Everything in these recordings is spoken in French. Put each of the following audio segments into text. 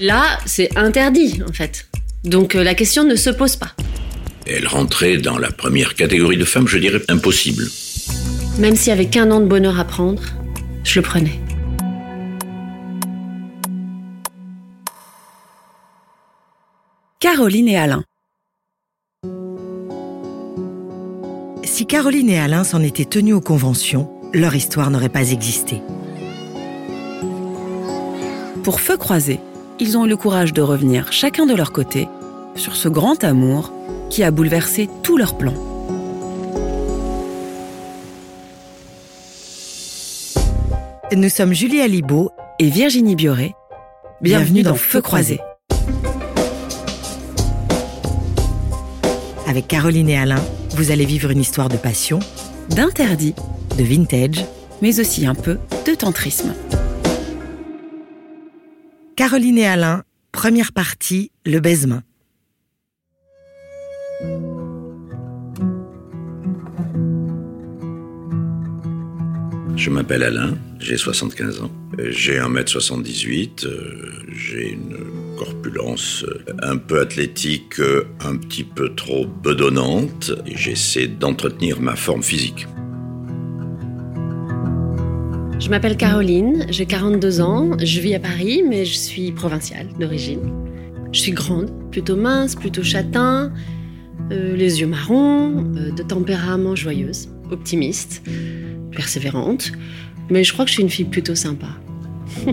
Là, c'est interdit, en fait. Donc euh, la question ne se pose pas. Elle rentrait dans la première catégorie de femmes, je dirais impossible. Même s'il y avait qu'un an de bonheur à prendre, je le prenais. Caroline et Alain. Si Caroline et Alain s'en étaient tenus aux conventions, leur histoire n'aurait pas existé. Pour feu croisé, ils ont eu le courage de revenir chacun de leur côté sur ce grand amour qui a bouleversé tous leurs plans. Nous sommes Julie Alibaud et Virginie Bioré. Bienvenue, dans, Feu croisé. Avec Caroline et Alain, vous allez vivre une histoire de passion, d'interdit, de vintage, mais aussi un peu de tantrisme. Caroline et Alain, première partie, le baisement. Je m'appelle Alain, j'ai 75 ans. J'ai 1m78, euh, j'ai une corpulence euh, un peu athlétique, euh, un petit peu trop bedonnante, j'essaie d'entretenir ma forme physique. Je m'appelle Caroline, j'ai 42 ans, je vis à Paris, mais je suis provinciale d'origine. Je suis grande, plutôt mince, plutôt châtain, les yeux marrons, de tempérament joyeuse, optimiste, persévérante, mais je crois que je suis une fille plutôt sympa.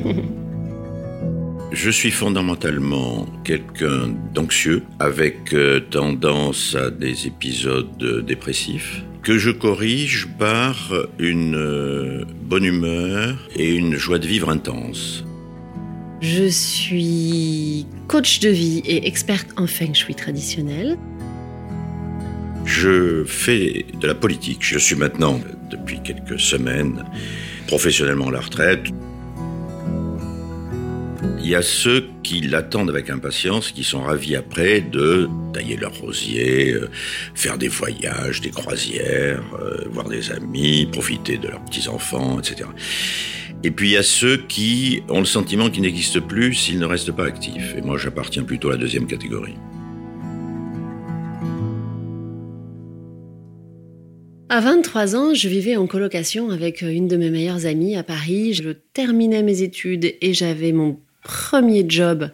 Je suis fondamentalement quelqu'un d'anxieux, avec euh, tendance à des épisodes dépressifs, que je corrige par une euh, bonne humeur et une joie de vivre intense. Je suis coach de vie et experte en feng shui traditionnel. Je fais de la politique. Je suis maintenant, depuis quelques semaines, professionnellement à la retraite. Il y a ceux qui l'attendent avec impatience, qui sont ravis après de tailler leur rosier, euh, faire des voyages, des croisières, euh, voir des amis, profiter de leurs petits-enfants, etc. Et puis il y a ceux qui ont le sentiment qu'ils n'existent plus s'ils ne restent pas actifs. Et moi j'appartiens plutôt à la deuxième catégorie. À 23 ans, je vivais en colocation avec une de mes meilleures amies à Paris. Je terminais mes études et j'avais mon premier job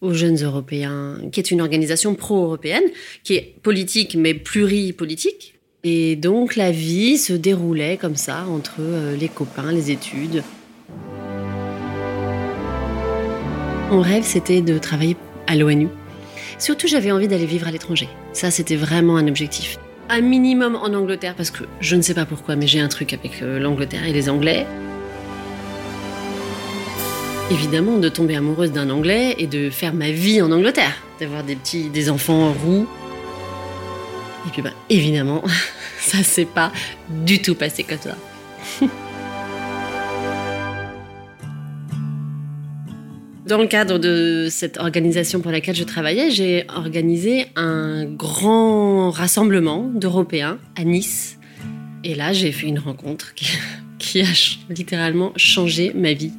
aux Jeunes Européens, qui est une organisation pro-européenne, qui est politique mais pluripolitique. Et donc la vie se déroulait comme ça entre euh, les copains, les études. Mon rêve, c'était de travailler à l'ONU. Surtout, j'avais envie d'aller vivre à l'étranger. Ça, c'était vraiment un objectif un minimum en Angleterre parce que je ne sais pas pourquoi, mais j'ai un truc avec euh, l'Angleterre et les Anglais. Évidemment, de tomber amoureuse d'un Anglais et de faire ma vie en Angleterre, d'avoir des petits, des enfants roux. Et puis, bah, évidemment, ça s'est pas du tout passé comme ça. Dans le cadre de cette organisation pour laquelle je travaillais, j'ai organisé un grand rassemblement d'Européens à Nice. Et là, j'ai fait une rencontre qui, a littéralement changé ma vie.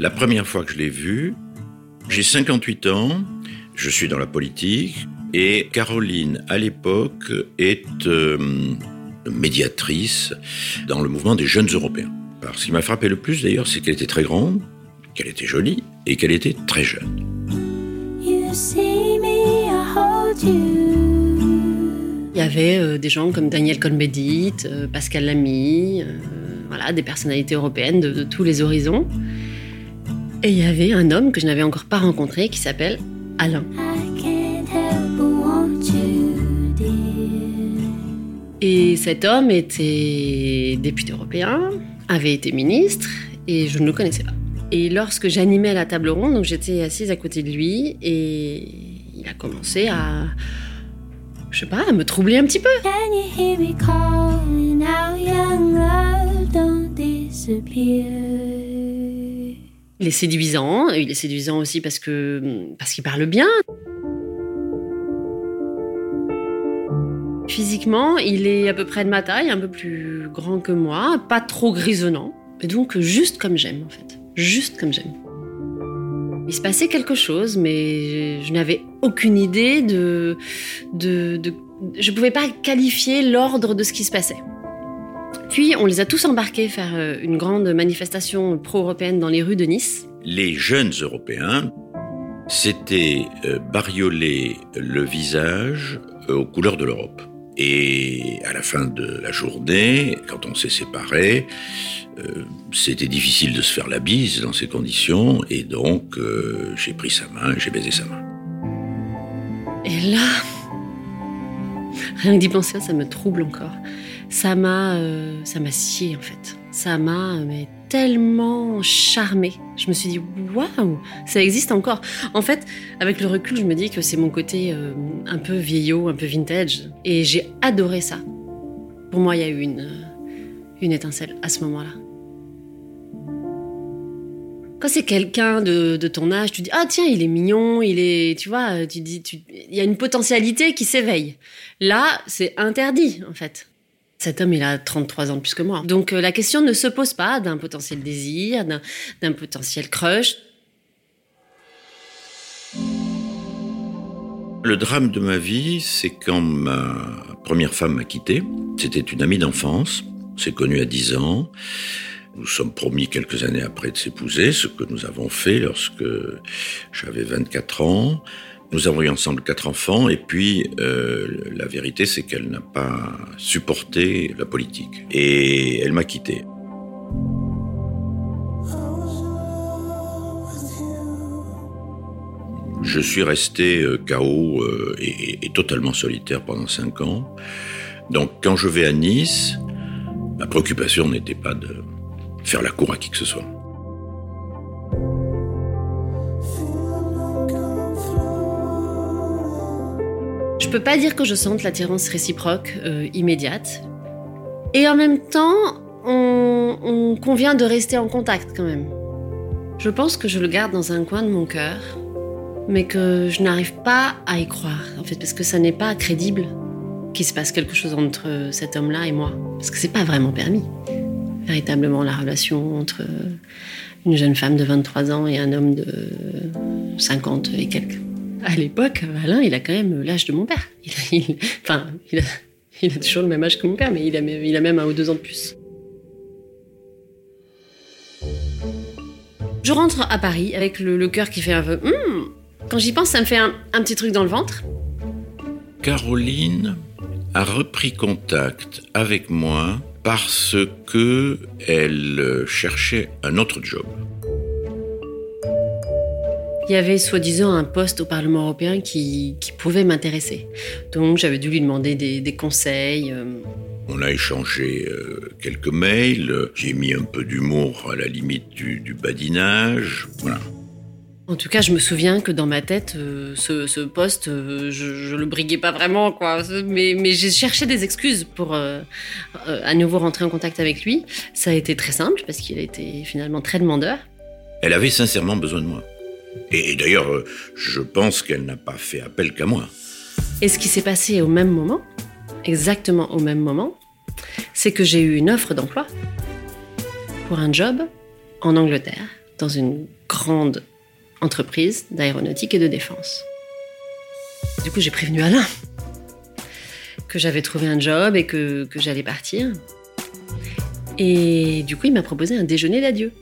La première fois que je l'ai vu, j'ai 58 ans, je suis dans la politique, et Caroline, à l'époque, est... Euh, médiatrice dans le mouvement des jeunes Européens. Alors, ce qui m'a frappé le plus d'ailleurs, c'est qu'elle était très grande, qu'elle était jolie et qu'elle était très jeune. Il y avait euh, des gens comme Daniel Cohn-Bendit, euh, Pascal Lamy, euh, voilà, des personnalités européennes de, de, tous les horizons. Et il y avait un homme que je n'avais encore pas rencontré qui s'appelle Alain. Et cet homme était député européen, avait été ministre, et je ne le connaissais pas. Et lorsque j'animais la table ronde, donc j'étais assise à côté de lui, et il a commencé à, je sais pas, à me troubler un petit peu. Il est séduisant, il est séduisant aussi parce que parce qu'il parle bien. Physiquement, il est à peu près de ma taille, un peu plus grand que moi, pas trop grisonnant. Et donc juste comme j'aime en fait. Juste comme j'aime. Il se passait quelque chose, mais je n'avais aucune idée de, de, de je ne pouvais pas qualifier l'ordre de ce qui se passait. Puis on les a tous embarqués faire euh, une grande manifestation pro-européenne dans les rues de Nice. Les jeunes Européens s'étaient euh, bariolés le visage euh, aux couleurs de l'Europe. Et à la fin de la journée, quand on s'est séparés, c'était difficile de se faire la bise dans ces conditions, et donc j'ai pris sa main, j'ai baisé sa main. Et là, rien que d'y penser, ça me trouble encore ça m'a euh, ça m'a scié en fait. Ça m'a mais tellement charmé. Je me suis dit waouh, ça existe encore. En fait, avec le recul, je me dis que c'est mon côté euh, un peu vieillot, un peu vintage et j'ai adoré ça. Pour moi, il y a eu une une étincelle à ce moment-là. Quand c'est quelqu'un de, de, ton âge, tu dis ah tiens il est mignon, il est tu vois, tu dis il y a une potentialité qui s'éveille. Là c'est interdit en fait. Cet homme, il a 33 ans plus que moi. Donc euh, la question ne se pose pas d'un potentiel désir, d'un potentiel crush. Le drame de ma vie, c'est quand ma première femme m'a quitté. C'était une amie d'enfance. On s'est connus à 10 ans. Nous sommes promis quelques années après de s'épouser, ce que nous avons fait lorsque j'avais 24 ans. Nous avons eu ensemble quatre enfants et puis euh, la vérité c'est qu'elle n'a pas supporté la politique et elle m'a quitté. Je suis resté euh, KO euh, et, et, totalement solitaire pendant cinq ans. Donc quand je vais à Nice, ma préoccupation n'était pas de faire la cour à qui que ce soit. Peux pas dire que je sente l'attirance réciproque euh, immédiate. Et en même temps, on, convient de rester en contact quand même. Je pense que je le garde dans un coin de mon cœur, mais que je n'arrive pas à y croire, en fait, parce que ça n'est pas crédible qu'il se passe quelque chose entre cet homme-là et moi. Parce que c'est pas vraiment permis. Véritablement, la relation entre une jeune femme de 23 ans et un homme de 50 et quelques. À l'époque, Alain, il a quand même l'âge de mon père. Il enfin, il a, toujours le même âge que mon père, mais il a, a même un ou deux ans de plus. Je rentre à Paris avec le, cœur qui fait un peu. Hmm, quand j'y pense, ça me fait un, un petit truc dans le ventre. Caroline a repris contact avec moi parce que elle cherchait un autre job il y avait soi-disant un poste au Parlement européen qui, pouvait m'intéresser. Donc j'avais dû lui demander des, conseils. Euh. On a échangé euh, quelques mails, j'ai mis un peu d'humour à la limite du, badinage, voilà. En tout cas, je me souviens que dans ma tête, euh, ce, poste, je, ne le briguais pas vraiment, quoi. Mais, mais j'ai cherché des excuses pour à nouveau rentrer en contact avec lui. Ça a été très simple parce qu'il a été finalement très demandeur. Elle avait sincèrement besoin de moi. Et, d'ailleurs, euh, je pense qu'elle n'a pas fait appel qu'à moi. Et ce qui s'est passé au même moment, exactement au même moment, c'est que j'ai eu une offre d'emploi pour un job en Angleterre, dans une grande entreprise d'aéronautique et de défense. Du coup, j'ai prévenu Alain que j'avais trouvé un job et que, que j'allais partir. Et du coup, il m'a proposé un déjeuner d'adieu.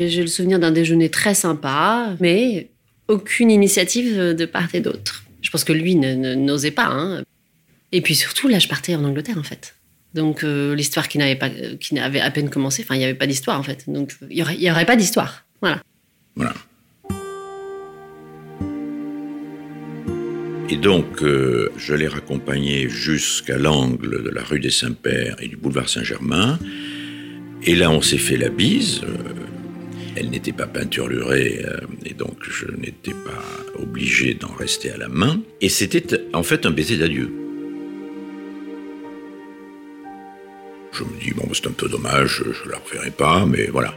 J'ai le souvenir d'un déjeuner très sympa, mais aucune initiative de part et d'autre. Je pense que lui n'osait pas. Hein. Et puis surtout, là, je partais en Angleterre, en fait. Donc euh, l'histoire qui n'avait pas, qui n'avait à peine commencé, enfin, il n'y avait pas d'histoire, en fait. Donc il n'y aurait, pas d'histoire. Voilà. Voilà. Et donc, euh, je l'ai raccompagné jusqu'à l'angle de la rue des Saints-Pères et du boulevard Saint-Germain. Et là, on s'est fait la bise. Euh, elle n'était pas peinturlurée euh, et donc je n'étais pas obligé d'en rester à la main. Et c'était en fait un baiser d'adieu. Je me dis, bon, c'est un peu dommage, je ne la reverrai pas, mais voilà.